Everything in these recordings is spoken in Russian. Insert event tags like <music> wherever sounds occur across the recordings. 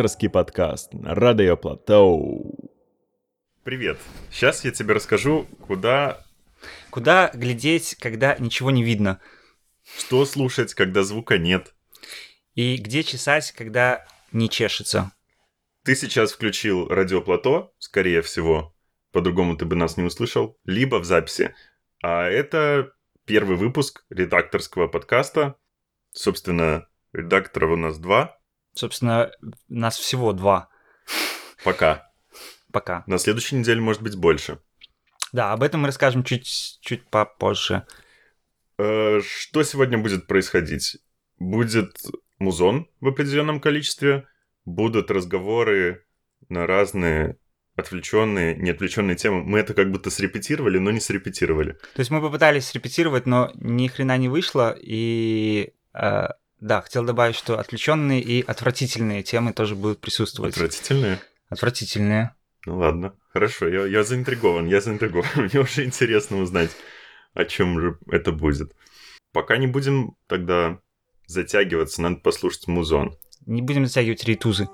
Редакторский подкаст на Радио Платоу. Привет. Сейчас я тебе расскажу, куда... Куда глядеть, когда ничего не видно? Что слушать, когда звука нет? И где чесать, когда не чешется? Ты сейчас включил радио Плато, скорее всего, по-другому ты бы нас не услышал, либо в записи. А это первый выпуск редакторского подкаста. Собственно, редакторов у нас два. Собственно, нас всего два. Пока. Пока. На следующей неделе может быть больше. Да, об этом мы расскажем чуть, чуть попозже. Э, что сегодня будет происходить? Будет музон в определенном количестве, будут разговоры на разные отвлеченные, неотвлеченные темы. Мы это как будто срепетировали, но не срепетировали. То есть мы попытались срепетировать, но ни хрена не вышло, и э, да, хотел добавить, что отвлеченные и отвратительные темы тоже будут присутствовать. Отвратительные? Отвратительные. Ну ладно, хорошо, я, я заинтригован, я заинтригован. <laughs> Мне уже интересно узнать, о чем же это будет. Пока не будем тогда затягиваться, надо послушать музон. Не будем затягивать рейтузы.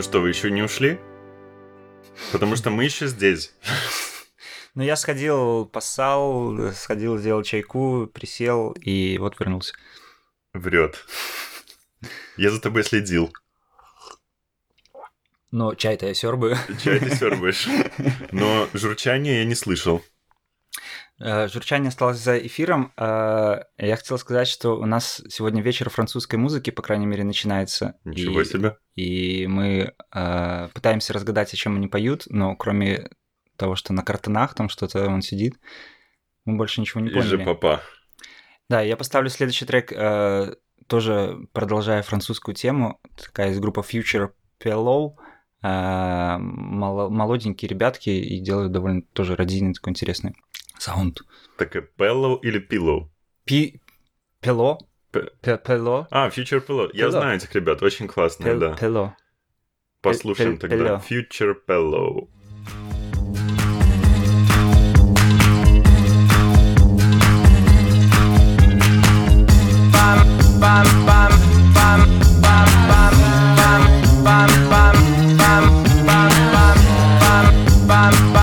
Ну что, вы еще не ушли? Потому что мы еще здесь. Ну, я сходил, поссал, сходил, сделал чайку, присел и вот вернулся. Врет. Я за тобой следил. Но чай-то я сербаю. Чай ты сербаешь. Но журчания я не слышал. Э, Журчание осталось за эфиром. Э, Я хотел сказать, что у нас сегодня вечер французской музыки, по крайней мере, начинается. Ничего И- себе. И мы э, пытаемся разгадать, о чем они поют, но кроме того, что на картонах там что-то он сидит, мы больше ничего не И же поняли. папа. Да, я поставлю следующий трек, тоже продолжая французскую тему. Такая из группы Future Pillow. Молоденькие ребятки и делают довольно тоже родийный такой интересный саунд. Так и Pillow или Pillow? Пи... Пело? Пело? А, Future Pillow. Я знаю этих ребят, очень классные, да. Пело. Послушаем тогда. Pillow. Future Pillow. J'ai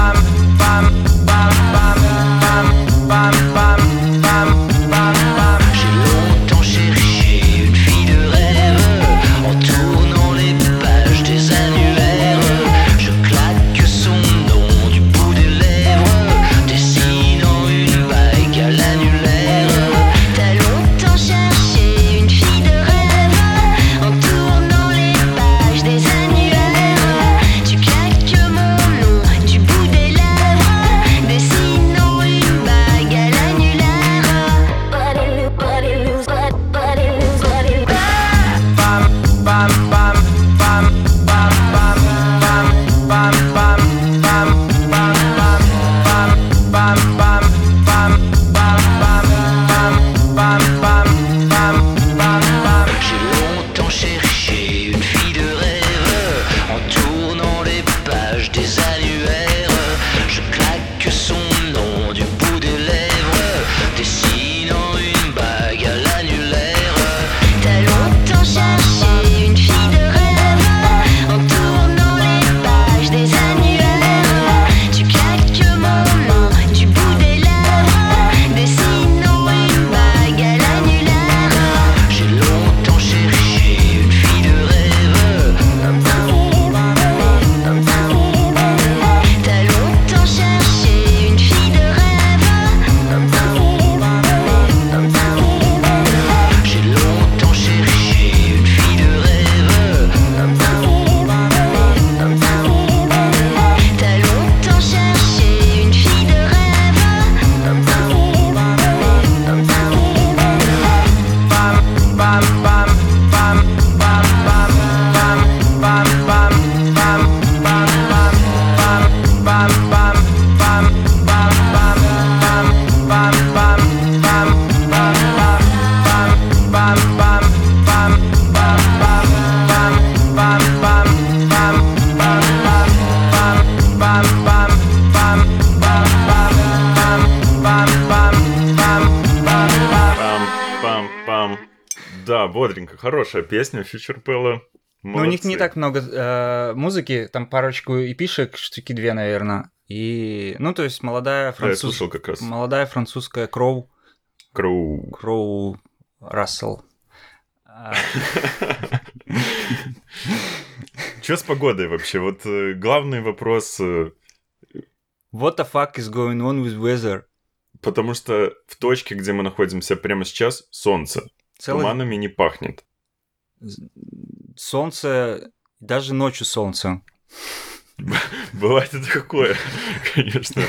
Хорошая песня Pillow. Ну, у них не так много э, музыки, там парочку эпишек, штуки две, наверное. И, ну, то есть молодая Да, я француз... слушал как раз. молодая французская Кроу, Кроу. Кроу Рассел. <laughs> Что с погодой вообще? Вот э, главный вопрос, э, What the fuck is going on with weather? потому что в точке, где мы находимся прямо сейчас, солнце. Целый Туманами не пахнет. Солнце, даже ночью солнце. <laughs> Бывает и такое, <laughs> конечно.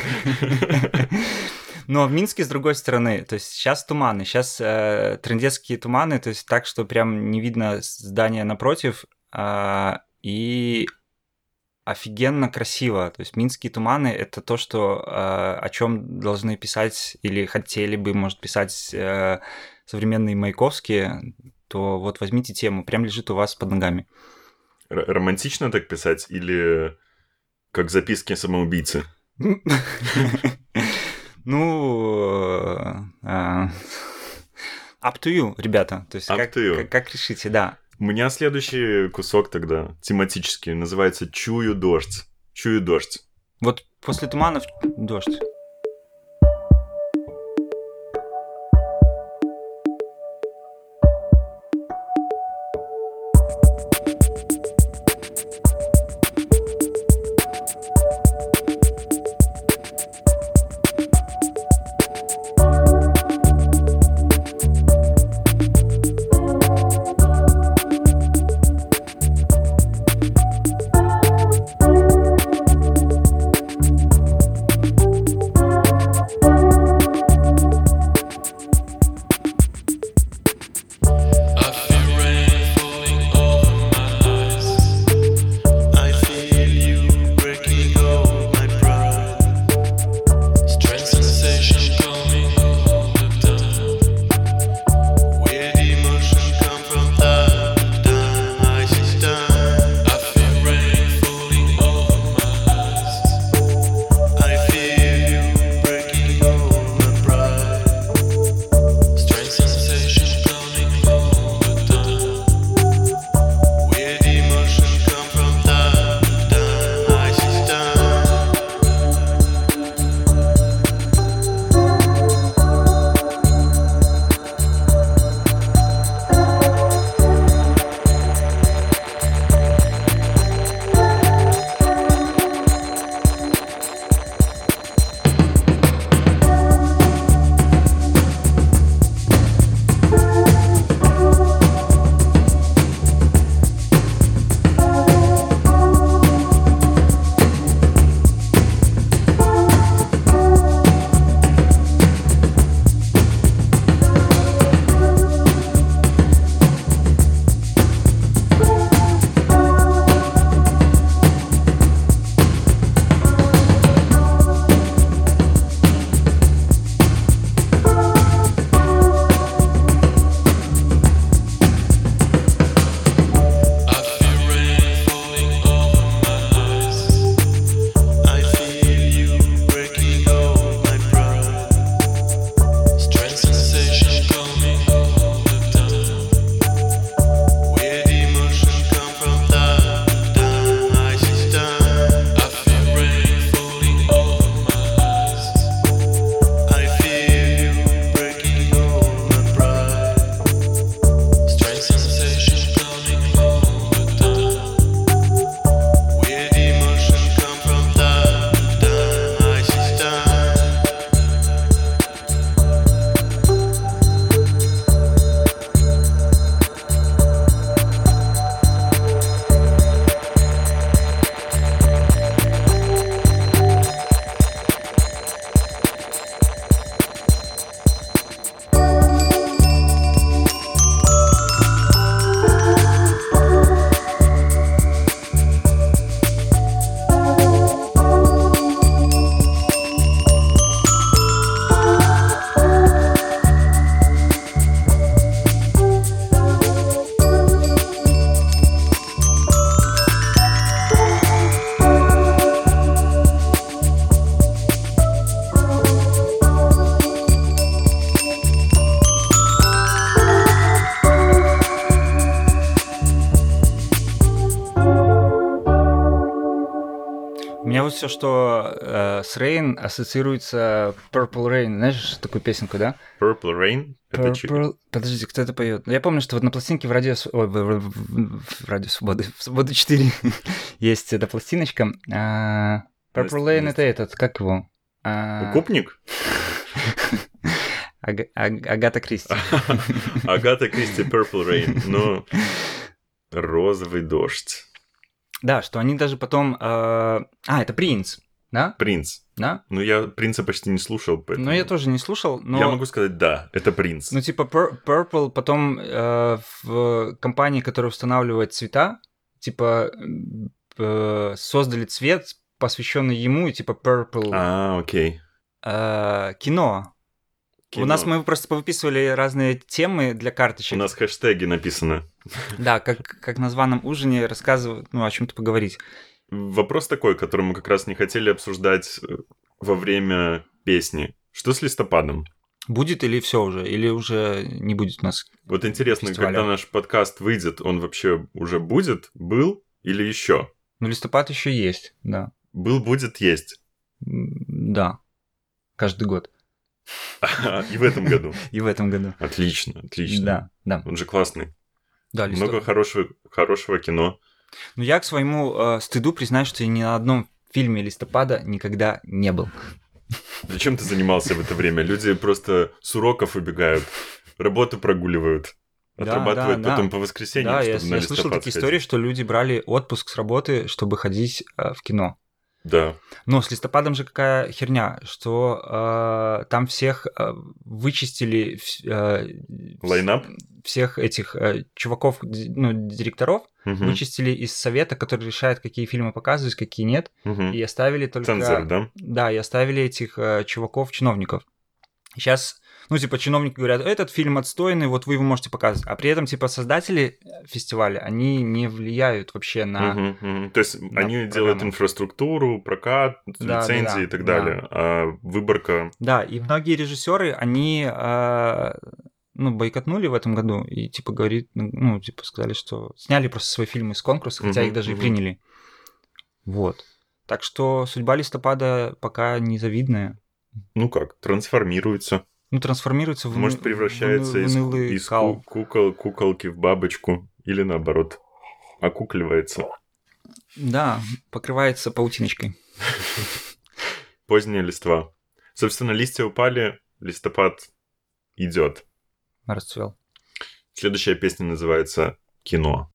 Но в Минске с другой стороны, то есть сейчас туманы, сейчас э, трындецкие туманы, то есть так, что прям не видно здания напротив, а, и офигенно красиво. То есть минские туманы это то, что э, о чем должны писать или хотели бы, может, писать э, современные Маяковские, то вот возьмите тему, прям лежит у вас под ногами. Р- романтично так писать или как записки самоубийцы? <laughs> Ну, э, э, up to you, ребята. То есть Up как, to you. как- как решите, да. У меня следующий кусок тогда тематический, называется «Чую дождь». Чую дождь. Вот после туманов дождь. Все, что э, с Rain ассоциируется Purple Rain. Знаешь такую песенку, да? Purple Rain. Чё? Purple... Подождите, кто это поет? Я помню, что вот на пластинке в радио, ой, в, в- радио Свободы, в Свободу 4 <laughs> есть эта пластиночка. А, Purple Rain это этот, как его? А, Укупник? <laughs> Ага- Аг- Агата Кристи. <laughs> Агата Кристи Purple Rain. Ну, розовый дождь. Да, что они даже потом... э, А, это Принц, да? Принц. Да? Ну, я принца почти не слушал, поэтому... Ну, я тоже не слушал, но... Я могу сказать, да, это принц. Ну, типа, Pur- Purple потом э, в компании, которая устанавливает цвета, типа, э, создали цвет, посвященный ему, и типа Purple А, окей. э, кино. Кино. У нас мы просто повыписывали разные темы для У карточек. нас хэштеги написано. Да, как, как на званом ужине рассказывают, ну, о чем-то поговорить. Вопрос такой, который мы как раз не хотели обсуждать э, во время песни. Что с листопадом? Будет или все уже? Или уже не будет у нас? Вот интересно, Фестиваля. когда наш подкаст выйдет, он вообще уже будет, был или еще? Ну, листопад еще есть, да. Был, будет, есть. Да. Каждый год. И в этом году. <laughs> И в этом году. Отлично, отлично. Да, да. Он же классный. Да. Много хорошего, хорошего кино. Но я к своему э, стыду признаюсь, что я ни на одном фильме листопада никогда не был. Зачем ты занимался в это время? Люди просто с уроков убегают, работу прогуливают, Да, отрабатывают да, потом да. по воскресеньям, да, я, я слышал такие сходить. истории, что люди брали отпуск с работы, чтобы ходить э, в кино. Да. Но с листопадом же какая херня, что э, там всех э, вычистили э, Лайнап? всех этих э, чуваков, ну, директоров, Мгм, вычистили из совета, который решает, какие фильмы показывать, какие нет, мгм. и оставили только... Цензор, да? Да, и оставили этих э, чуваков, чиновников. Сейчас, ну, типа, чиновники говорят, этот фильм отстойный, вот вы его можете показывать. А при этом, типа, создатели фестиваля, они не влияют вообще на... Мгм, мгм. То есть они делают программу. инфраструктуру, прокат, Да, лицензии да, и так да. далее. А выборка... Да, и многие режиссеры, они, э, ну, бойкотнули в этом году и, типа, говорит, ну, типа, сказали, что сняли просто свои фильмы с конкурса, хотя Мгм, их даже и приняли. Вот. Так что судьба листопада пока незавидная. Ну как, трансформируется. Ну, трансформируется в, Может, превращается в из, в унылый из кал. ку- кукол, куколки в бабочку. Или наоборот, окукливается. Да, покрывается паутиночкой. Поздняя листва. Собственно, листья упали, листопад идет. Расцвел. Следующая песня называется «Кино».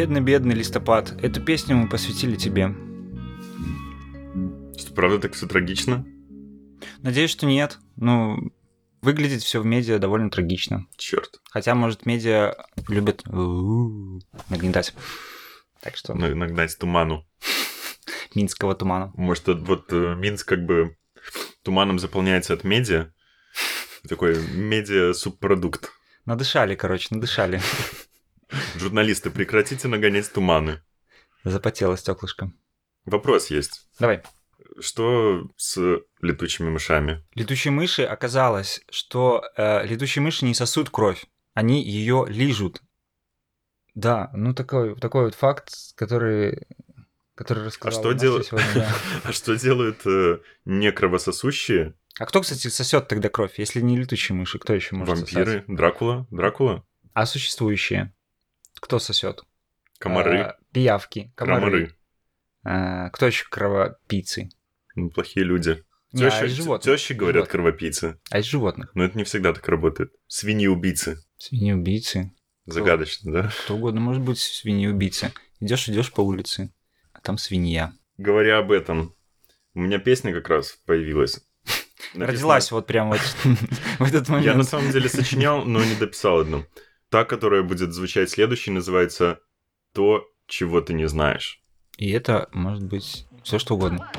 Бедный-бедный листопад. Эту песню мы посвятили тебе. Что, правда так все трагично? Надеюсь, что нет. Ну, выглядит все в медиа довольно трагично. Черт. Хотя, может, медиа любят нагнетать. Так что На- Нагнать туману. минского тумана. Может, вот- вот э, Минск как бы туманом заполняется от медиа. Такой медиа-субпродукт. Надышали, короче, надышали. Журналисты, прекратите нагонять туманы. Запотело стеклышко. Вопрос есть. Давай. Что с летучими мышами? Летучие мыши оказалось, что э, летучие мыши не сосут кровь, они ее лижут. Да, ну такой, такой вот факт, который, который рассказал что Настя дел- сегодня, да. <laughs> А что делают э, некровососущие А кто, кстати, сосет тогда кровь, если не летучие мыши? Кто еще может вампиры? сосать? Дракула? Дракула? А существующие? Кто сосет? Комары? А, пиявки, комары. Крамары? А, кто еще кровопийцы? Ну, Плохие люди. Не, а Тещи, из животных. тещи говорят Животных. кровопийцы. А из животных? Но это не всегда так работает. Свиньи-убийцы. Свиньи-убийцы. Загадочно, да? Кто угодно может быть свиньей-убийцей. Идешь, идешь по улице, а там свинья. Говоря об этом, у меня песня как раз появилась. Написано- <laughs> Родилась вот прям вот <laughs> в этот Я на момент. самом деле сочинял, но не дописал одну. Та, которая будет звучать следующей, называется «То, чего ты не знаешь». И это может быть все что угодно.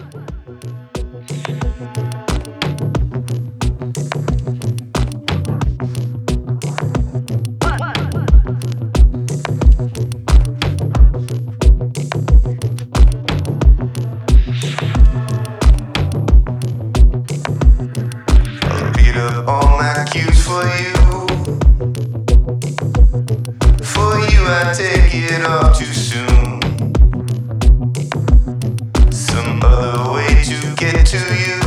Take it off too soon. Some other way to get to you.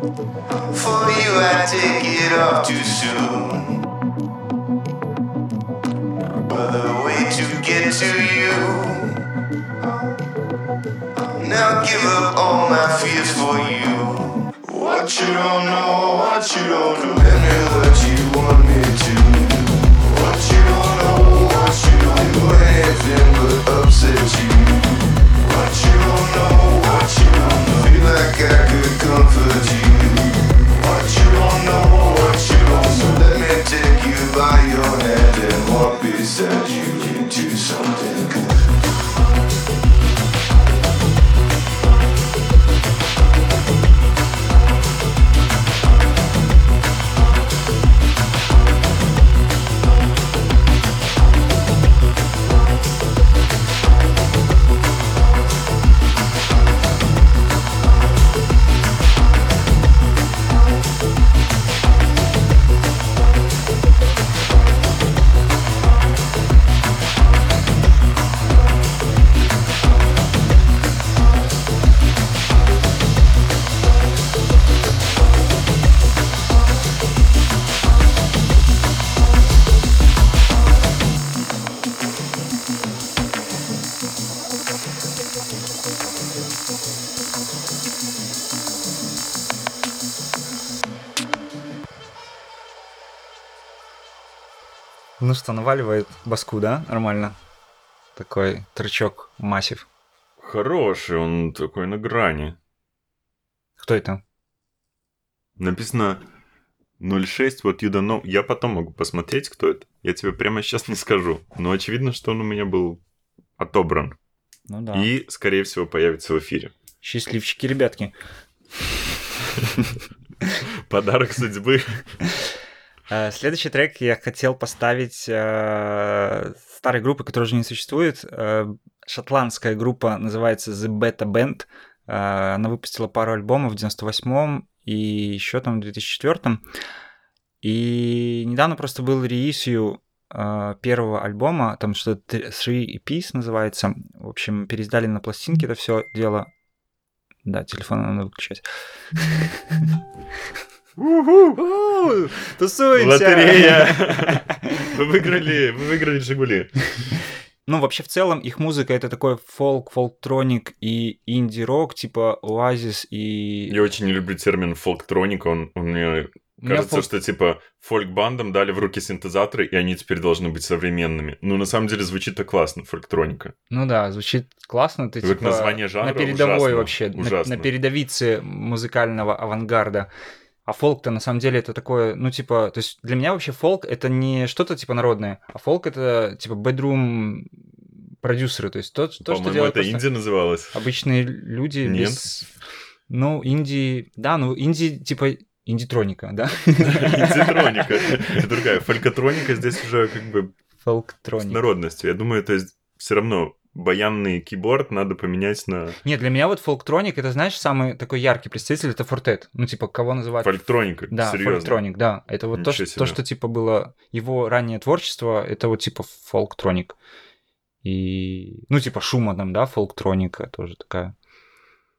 For you, I take it off too soon. But the way to get to you. Now give up all my fears for you. What you don't know, what you don't do, and do what you want me to. What you don't know, what you don't do, anything but upset you. Что, наваливает баску, да? Нормально. Такой трючок массив. Хороший, он такой на грани. Кто это? Написано 06, вот you don't know. Я потом могу посмотреть, кто это. Я тебе прямо сейчас не скажу. Но очевидно, что он у меня был отобран. Ну да. И, скорее всего, появится в эфире. Счастливчики, ребятки. Подарок судьбы. Э, Следующий трек я хотел поставить э, старой группы, которая уже не существует. Э, Шотландская группа называется The Beta Band. Она выпустила пару альбомов в 98-м и еще там в 2004-м. И недавно просто был реисью первого альбома, там что-то Three EPs называется. В общем, переиздали на пластинке это все дело. Да, телефон надо выключать. <laughs> Тусуемся! Лотерея! Вы выиграли, вы выиграли Жигули. Ну, вообще, в целом, их музыка это такой фолк, фолктроник и инди-рок, типа Оазис и... Я очень не люблю термин фолктроника, он, он мне кажется, фолк- что типа фольк-бандам дали в руки синтезаторы, и они теперь должны быть современными. Ну, на самом деле, звучит-то классно, фольктроника. Ну да, звучит классно. Ты Вот типа название жанра на передовой ужасно, вообще, на- ужасно. На, передовице музыкального авангарда. А фолк-то на самом деле это такое, ну типа, то есть для меня вообще фолк это не что-то типа народное, а фолк это типа bedroom продюсеры, то есть то, то что делают это просто Индия называлась. обычные люди Нет. без... Ну, инди... Да, ну, инди, типа, инди-троника, да? <laughs> Интитроника. Это другая. Фолькотроника здесь уже как бы с Фолктроника. народностью. Я думаю, это все равно баянный киборд надо поменять на Нет, для меня вот фолктроник, это, знаешь, самый такой яркий представитель, это фортет. Ну, типа, кого называют... фольктроника. Да, Серьезно. фолктроник, да. Это вот то что, то, что, типа, было его раннее творчество, это вот, типа, фолктроник. И, ну, типа, Шуманом, да, фолктроника тоже такая.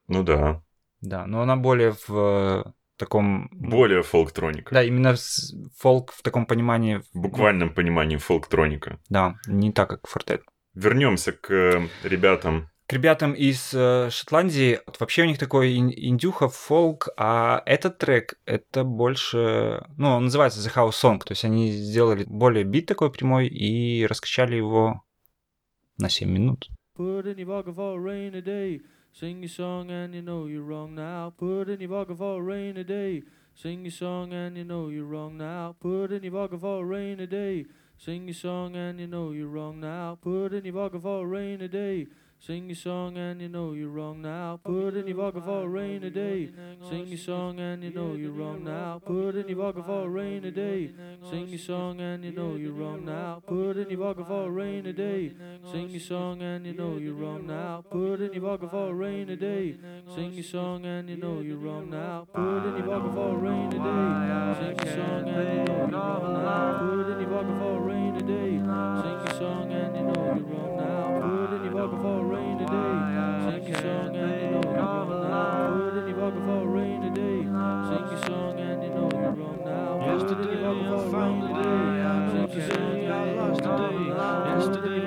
Ну да. Да, но она более в э, таком... Более фолктроника. Да, именно фолк в таком понимании... В буквальном понимании фолктроника. Да, не так, как фортет. Вернемся к э, ребятам. К ребятам из э, Шотландии, вообще у них такой ин- индюха, фолк, а этот трек, это больше, ну, он называется The House Song, то есть они сделали более бит такой прямой и раскачали его на 7 минут. Put in your pocket for a rainy day. Sing your song and you know you're wrong now. Put in your pocket for a rainy day. Sing your song and you know you're wrong now. Put in your pocket for a rainy day. Sing your song and you know you're wrong now. Put in your pocket for a rainy day. Sing your song and you know you're wrong now. Put in your pocket for a rainy day. Sing your song and you know you're wrong now. Put in your pocket for a rainy day. Sing your song and you know you're wrong now. Put in your pocket for a rainy day. Sing your song and you know you're wrong now. Put in your pocket for a rainy day. Sing your song and you know you're wrong now. Put in your pocket for a rainy day. Sing your song and you know you're wrong now. Put in your pocket for a rainy day. Sing your song and you know you're wrong now. In your pocket for a rainy day. Sing your song and you know you're wrong now. In your pocket for a rainy day. Sing your song and you know you're wrong now. Yesterday I found the day. Sing your song I lost the day. Yesterday I found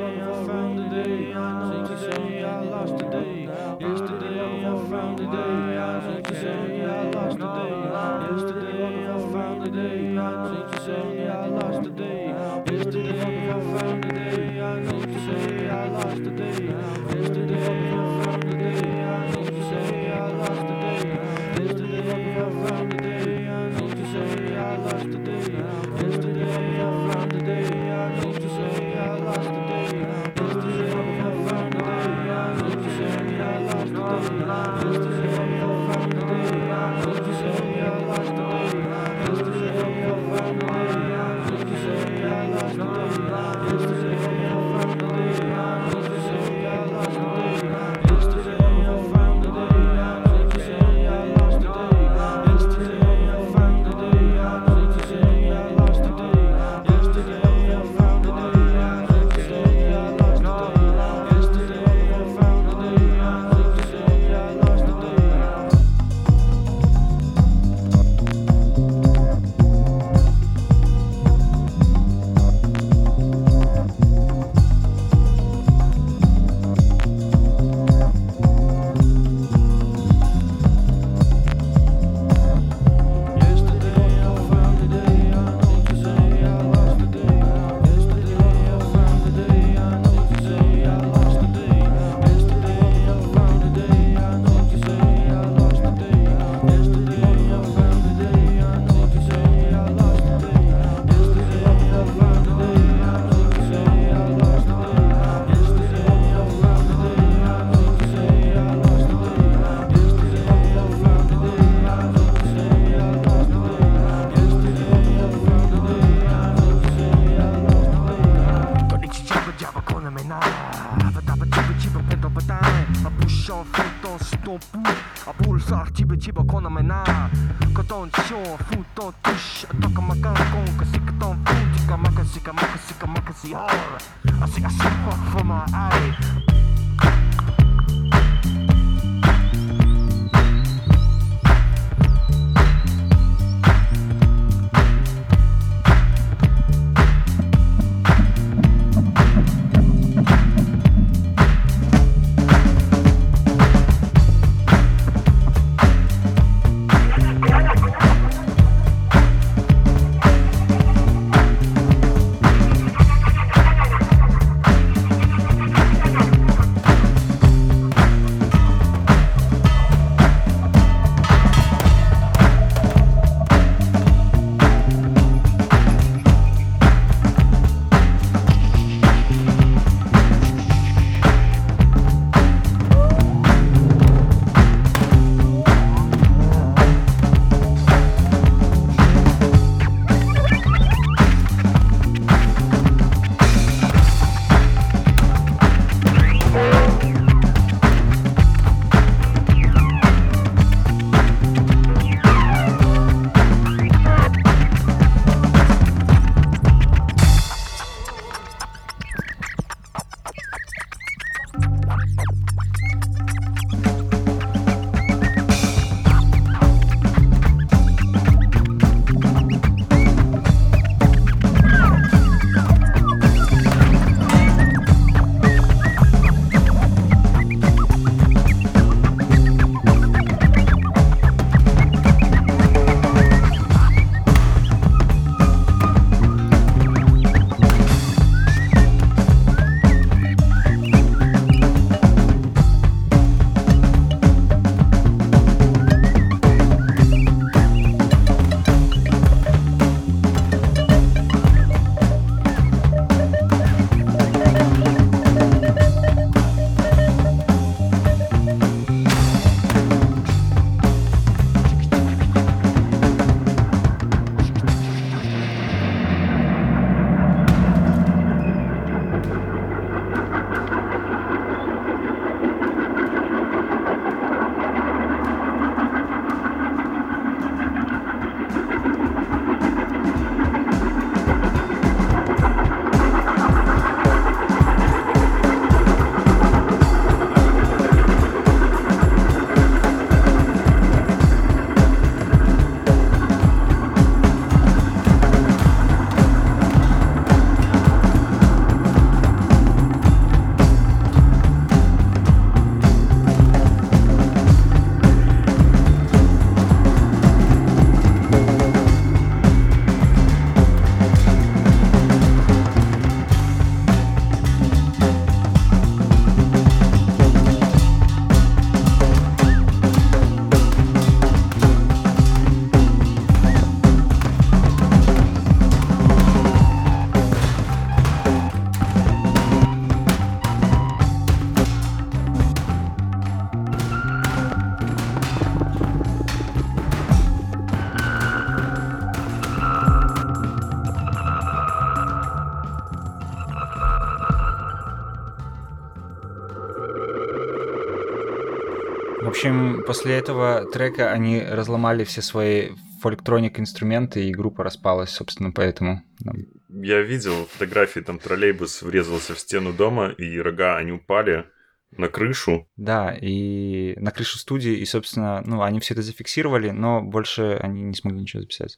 после этого трека они разломали все свои фольктроник инструменты, и группа распалась, собственно, поэтому. да. Я видел фотографии, там троллейбус врезался в стену дома, и рога, они упали на крышу. Да, и на крышу студии, и, собственно, ну, они все это зафиксировали, но больше они не смогли ничего записать.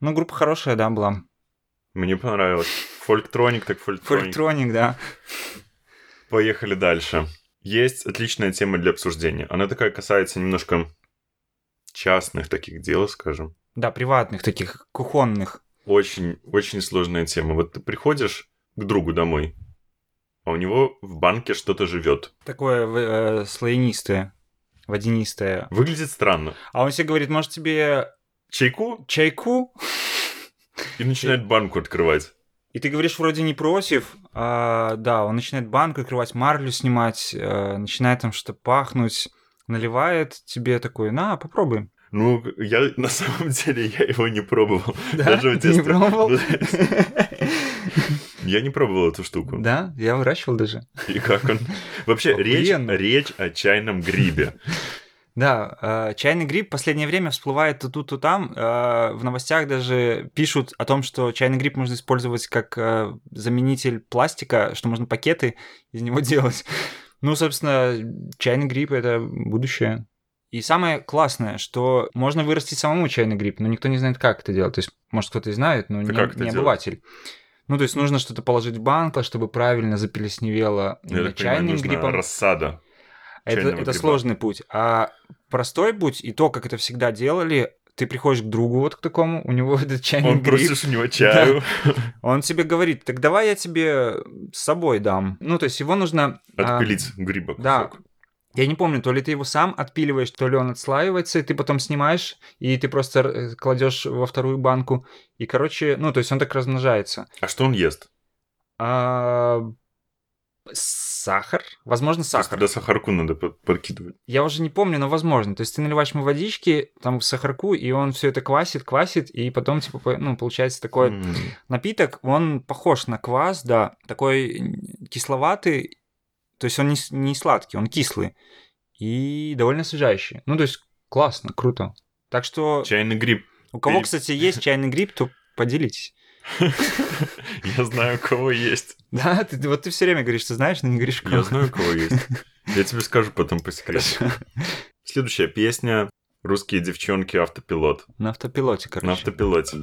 Ну, группа хорошая, да, была. Мне понравилось. Фольктроник так фольктроник. Фольктроник, да. Поехали дальше. Есть отличная тема для обсуждения. Она такая касается немножко частных таких дел, скажем. Да, приватных таких, кухонных. Очень, очень сложная тема. Вот ты приходишь к другу домой, а у него в банке что-то живет. Такое э, слоенистое, водянистое. Выглядит странно. А он себе говорит, может тебе Чайку чайку? и начинает банку открывать. И ты говоришь, вроде не против, а, да, он начинает банку открывать, марлю снимать, э, начинает там что-то пахнуть, наливает тебе такой, на, попробуй. Ну, я на самом деле я его не пробовал. <laughs> Да? Даже в Ты не детстве. пробовал? Ну, Я не пробовал эту штуку. Да, я выращивал даже. И как он? Вообще, речь, речь о чайном грибе. Да, э, чайный гриб в последнее время всплывает то тут, то там. Э, В новостях даже пишут о том, что чайный гриб можно использовать как э, заменитель пластика, что можно пакеты из него <laughs> делать. Ну, собственно, чайный гриб — это будущее. И самое классное, что можно вырастить самому чайный гриб, но никто не знает, как это делать. То есть, может, кто-то и знает, но не, как это не делать? обыватель. Ну, то есть нужно что-то положить в банку, чтобы правильно заплесневело Я именно так понимаю, чайным грибом. рассада. Это, это гриба. сложный путь. А простой путь и то, как это всегда делали, ты приходишь к другу вот к такому, у него <laughs> этот чайный Он гриб, просишь у него чаю. он тебе говорит, так давай я тебе с собой дам. Ну, то есть его нужно... а, Отпилить гриба да. кусок. Я не помню, то ли ты его сам отпиливаешь, то ли он отслаивается, и ты потом снимаешь, и ты просто э, кладешь во вторую банку. И, короче, ну, то есть он так размножается. А что он ест? А, Сахар? Возможно, сахар. Туда сахарку надо под- подкидывать. Я уже не помню, но возможно. То есть ты наливаешь ему водички, там сахарку, и он все это квасит, квасит, и потом, типа, ну, получается такой М. напиток, он похож на квас, да, такой кисловатый, то есть он не, не сладкий, он кислый и довольно освежающий. Ну, то есть классно, круто. Так что Чайный гриб. у кого, кстати, есть чайный гриб, то поделитесь. <laughs> Я знаю, у кого есть. Да, ты, вот ты все время говоришь, что знаешь, но не говоришь, кого. Я знаю, у кого есть. Я тебе скажу потом по секрету. Следующая песня «Русские девчонки. Автопилот». На автопилоте, короче. На автопилоте.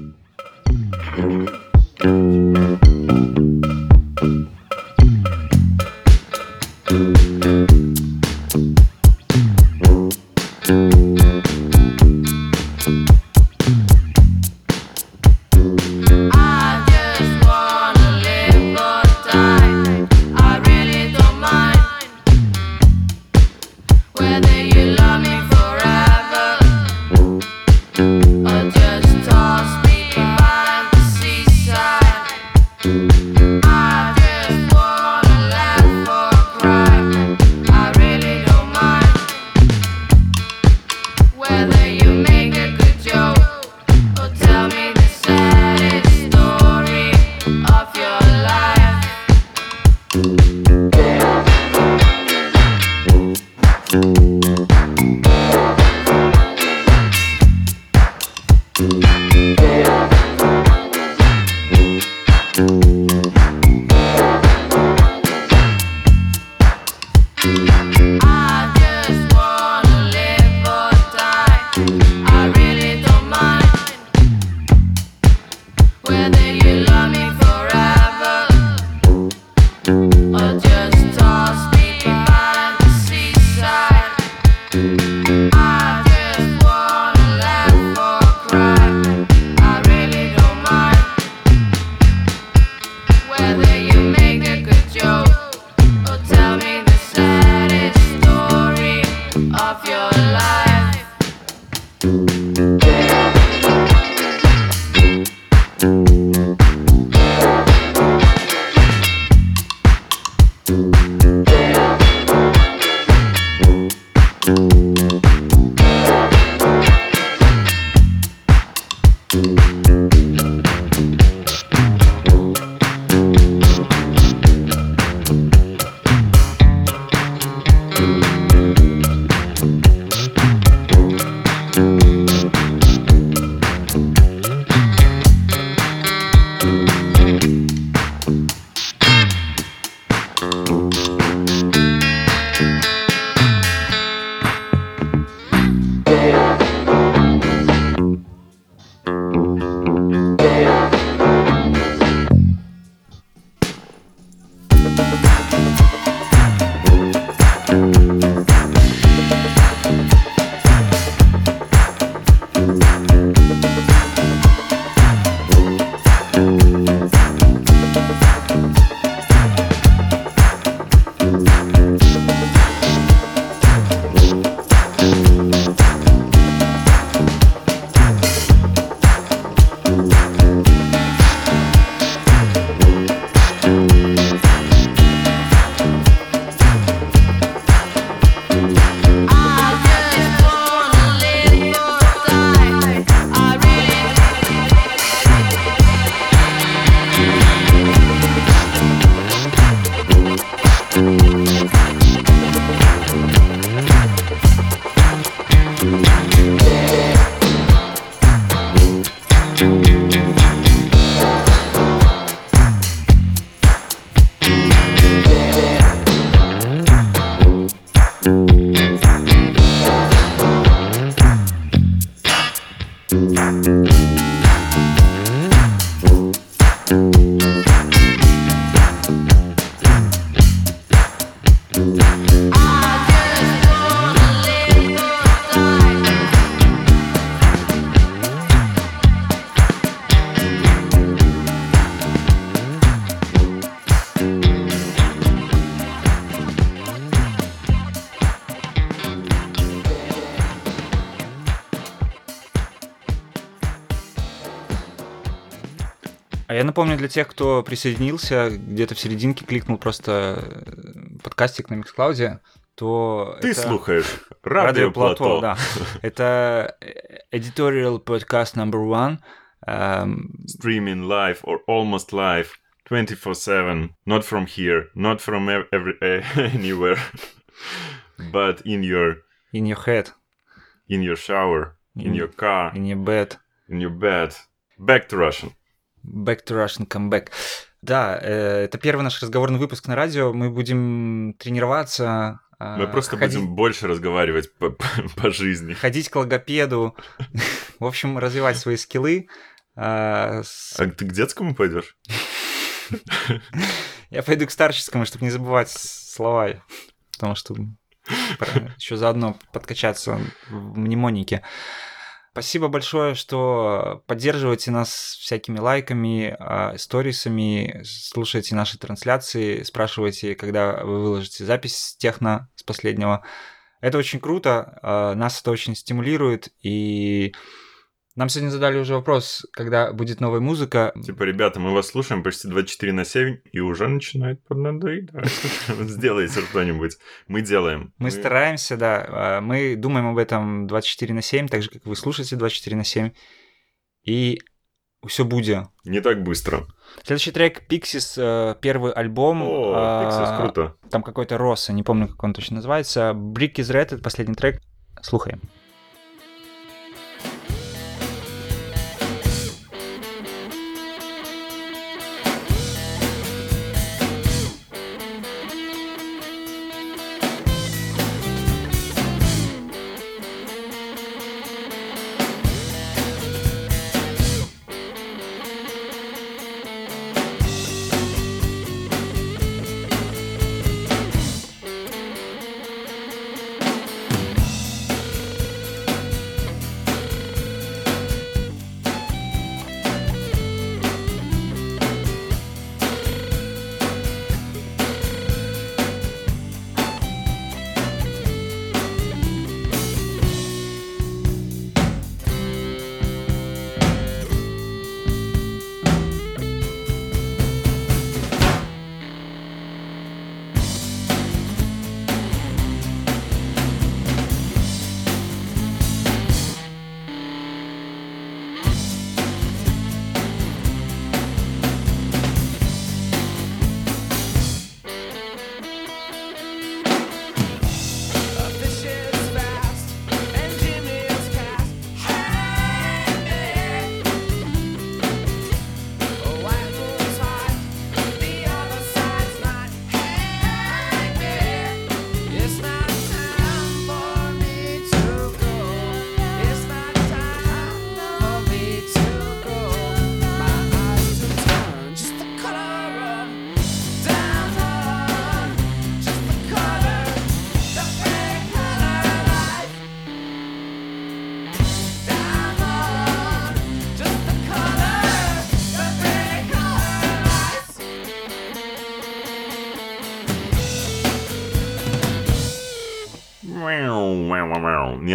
Напомню для тех, кто присоединился, где-то в серединке кликнул просто э, подкастик на Миксклауде, то Ты это слухаешь Радио Плато. да. Это э, editorial podcast number one. Эм, Streaming live or almost live 24/7 not from here not from ev- every, eh, anywhere but in your in your head, in your shower in In- your car in your bed. in your bed back to Russian Back to Russian comeback. Да, э, это первый наш разговорный выпуск на радио. Мы будем тренироваться. мы э, просто ходить- будем больше разговаривать по, по- по жизни ходить к логопеду, <laughs> в общем, развивать свои скиллы. С- а ты к детскому пойдешь <laughs> Я пойду к старческому, чтобы не забывать слова, потому что еще заодно подкачаться в мнемонике. Спасибо большое, что поддерживаете нас всякими лайками, а, сторисами, слушаете наши трансляции, спрашиваете, когда вы выложите запись с техно с последнего. Это очень круто, а, нас это очень стимулирует, и нам сегодня задали уже вопрос, когда будет новая музыка. Типа, ребята, мы вас слушаем почти 24 на 7, и уже начинает поднадоедать. <laughs> Сделайте что-нибудь. Мы делаем. Мы стараемся, да. а, Мы думаем об этом 24 на 7, так же, как вы слушаете 24 на 7. И все будет. Не так быстро. Следующий трек Pixies, э, первый альбом. О, а, Pixels, круто. Там какой-то Росса, не помню, как он точно называется. Brick is Red, это последний трек. Слухаем.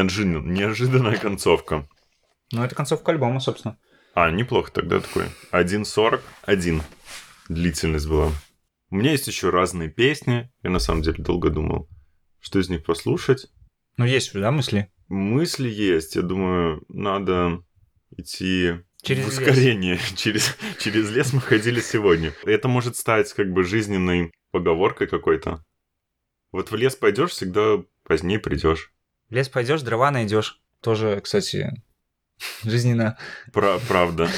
Неожиданно- Неожиданная концовка. Ну, это концовка альбома, собственно. А, неплохо тогда такой. 1.41 длительность была. У меня есть еще разные песни. Я на самом деле долго думал, что из них послушать. Ну, есть да, мысли? Мысли есть. Я думаю, надо идти Через в лес. ускорение. <laughs> Через, через лес мы ходили сегодня. Это может стать как бы жизненной поговоркой какой-то. Вот в лес пойдешь, всегда позднее придешь. Лес пойдешь, дрова найдешь. Тоже, кстати, <laughs> жизненно. Пра- правда.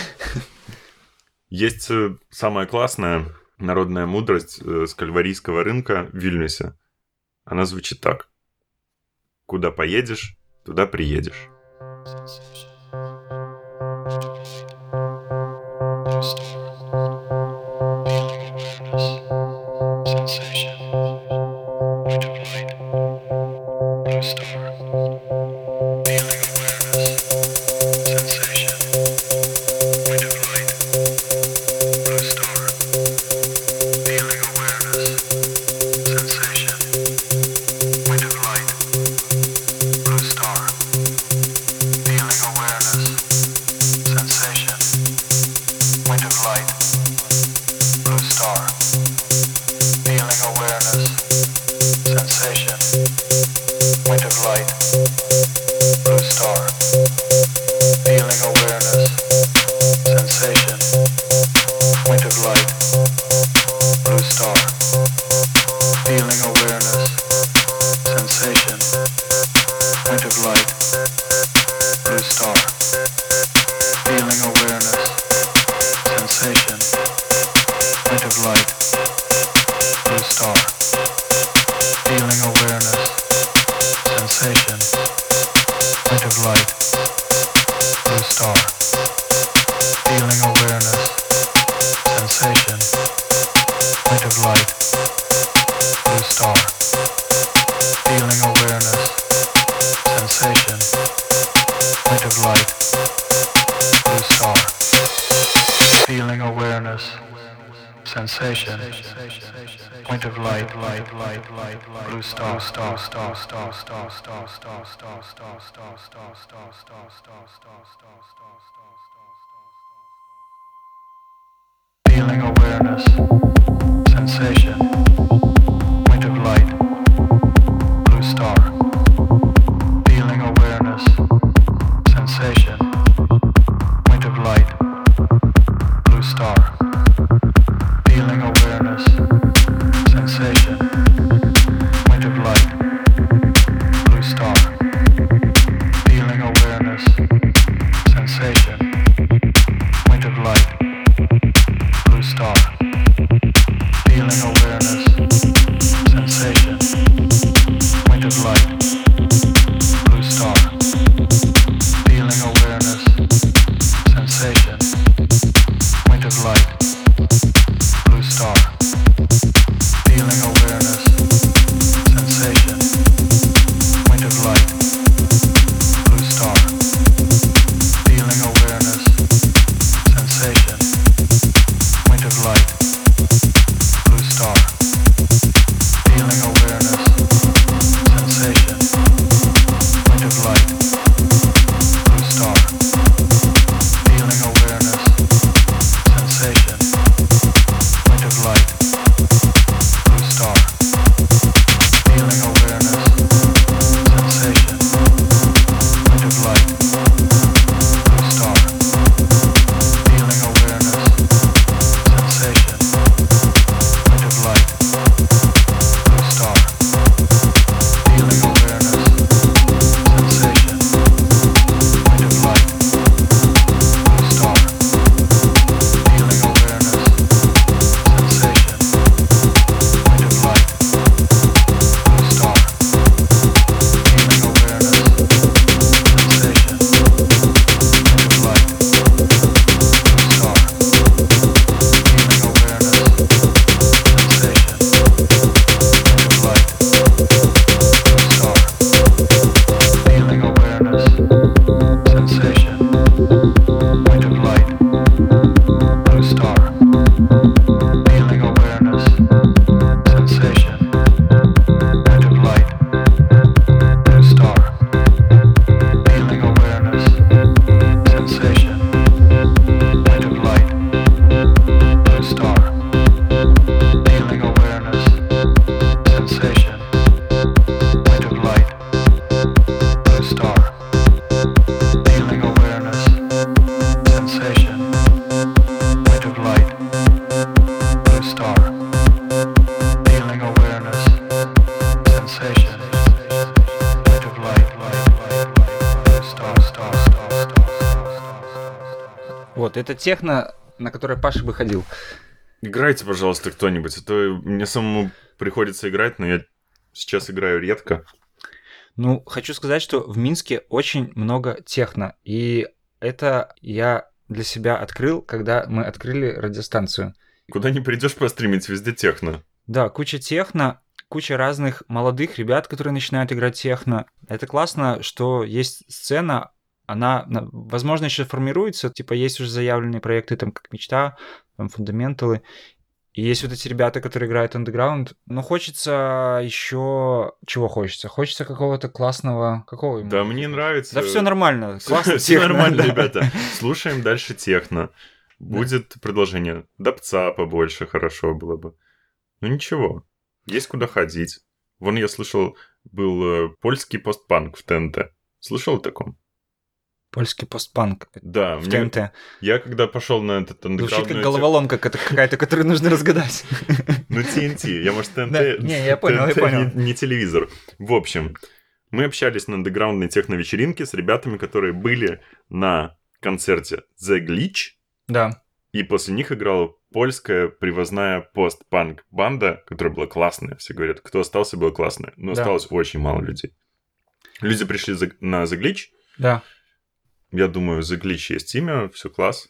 Есть э, самая классная народная мудрость э, с кальварийского рынка в Вильнюсе. Она звучит так. Куда поедешь, туда приедешь. Star, star, star, star, star, star, star, star, star, star, star, star, star, star. Feeling awareness. Sensation. Это техно, на которое Паша бы ходил. Играйте, пожалуйста, кто-нибудь, а то мне самому приходится играть, но я сейчас играю редко. Ну, хочу сказать, что в Минске очень много техно. И это я для себя открыл, когда мы открыли радиостанцию. Куда не придешь постримить, везде техно. Да, куча техно, куча разных молодых ребят, которые начинают играть техно. Это классно, что есть сцена, она, на- возможно, еще формируется, типа есть уже заявленные проекты, там, как «Мечта», там, «Фундаменталы», и есть вот эти ребята, которые играют андеграунд, но хочется еще... Чего хочется? Хочется какого-то классного... Какого ему? Да, мне нравится. Да все нормально, <laughs> классно Все нормально, ребята. Слушаем дальше техно. <laughs> Будет продолжение. Допца побольше хорошо было бы. Ну ничего. Есть куда ходить. Вон я слышал, был э, польский постпанк в ТНТ. Слышал о таком? Польский постпанк Да, в мне- ТНТ. я когда пошел на этот Звучит как андеграундную головоломка какая-то, какая-то, которую нужно разгадать. Ну, TNT. Я, может, ТНТ... Не, я понял, я TNT понял. Не, телевизор. В общем, мы общались на андеграундной техно-вечеринке с ребятами, которые были на концерте The Glitch, Да. и после них играла польская привозная постпанк банда, которая была классная. Все говорят, кто остался, было классная. Но Да. осталось очень мало людей. Люди пришли за- на The Glitch. Да. Я думаю, The Glitch есть имя, все класс.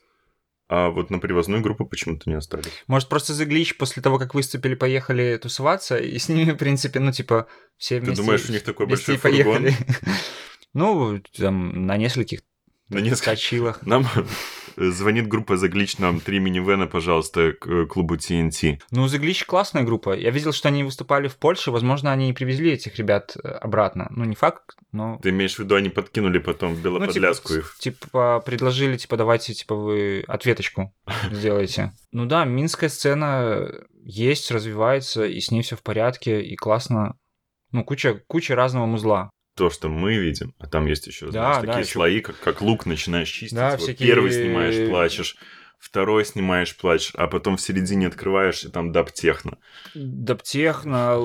А вот на привозную группу почему-то не остались. Может, просто The Glitch после того, как выступили, поехали тусоваться, и с ними, в принципе, ну, типа, все Ты вместе... думаешь, у них такой большой фургон? <laughs> Ну, там, на нескольких На несколько точилах. Нам звонит группа The Glitch, нам три минивэна, пожалуйста, к э, клубу TNT. Ну, The Glitch классная группа. Я видел, что они выступали в Польше. Возможно, они и привезли этих ребят э, обратно. Ну, не факт, но... Ты имеешь в виду, они подкинули потом в Ну, типа, Белоподляску их? типа, предложили, типа, давайте, типа, вы ответочку <laughs> сделаете. Ну да, минская сцена есть, развивается, и с ней все в порядке, и классно. Ну, куча, куча разного музла. То, что мы видим, а там есть еще, Да, знаешь, да, такие ещё- слои, как, как лук начинаешь чистить. Да, Вот всякие- Первый снимаешь, плачешь, второй снимаешь, плачешь, а потом в середине открываешь, и там даб-техно. Даптехно,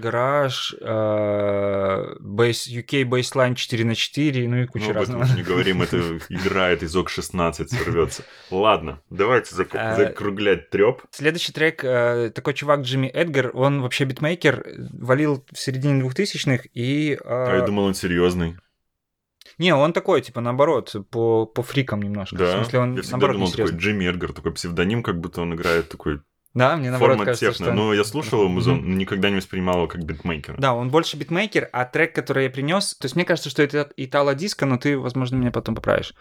Garage, э, Bass, UK Baseline 4 на 4 ну и куча Ну, об этом разного. уже не говорим, это <laughs> играет из ОК-16, сорвется. Ладно, давайте зак- А, закруглять треп. Следующий трек, э, такой чувак Джимми Эдгар, он вообще битмейкер, валил в середине 2000-х, и... э, А я думал, он серьезный. Не, он такой, типа, наоборот, по, по фрикам немножко. В Да, смысле, он, я всегда наоборот, думал, такой. Джимми Эдгар, такой псевдоним, как будто он играет такой Да, мне наоборот формат кажется, техно. что... Но я слушал его музон, но никогда не воспринимал его как битмейкера. Да, он больше битмейкер, а трек, который я принес, то есть мне кажется, что это итало-диско, но ты, возможно, меня потом поправишь.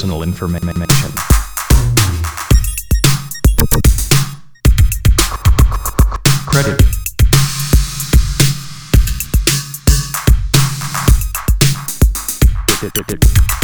personal information. Credit. Credit.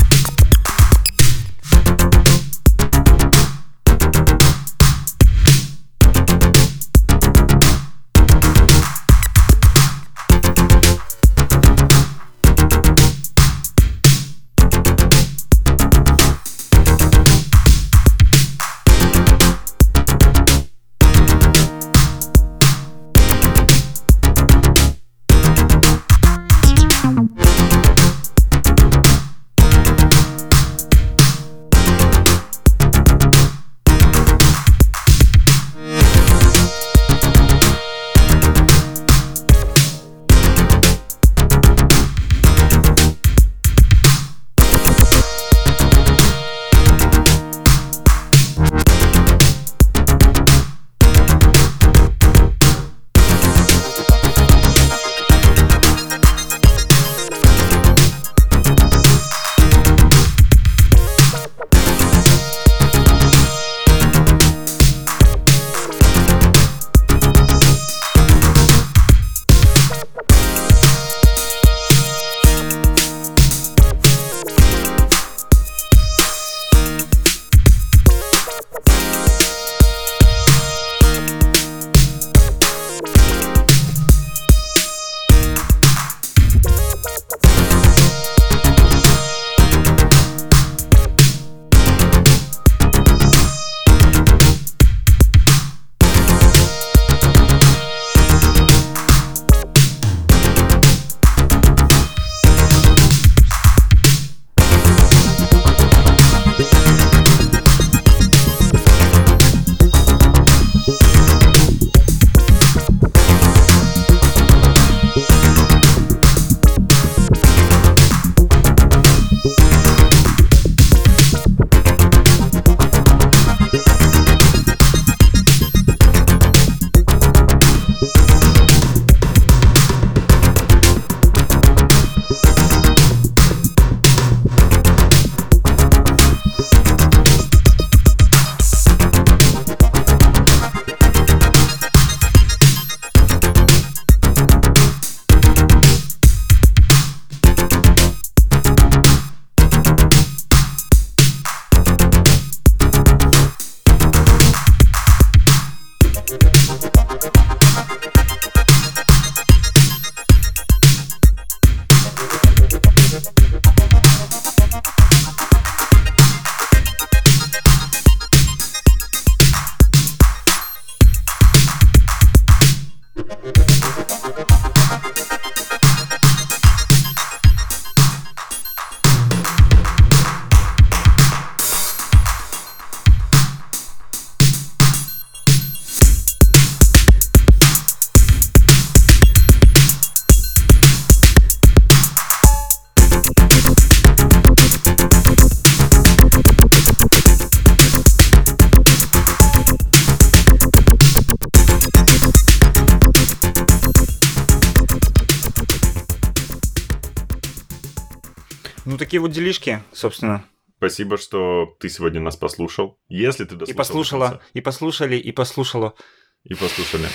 Делишки, собственно. Спасибо, что ты сегодня нас послушал. Если ты дослушал И послушала, и послушали, и послушала. И послушали.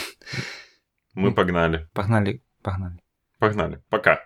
<laughs> Мы погнали. Погнали, погнали. Погнали. Пока.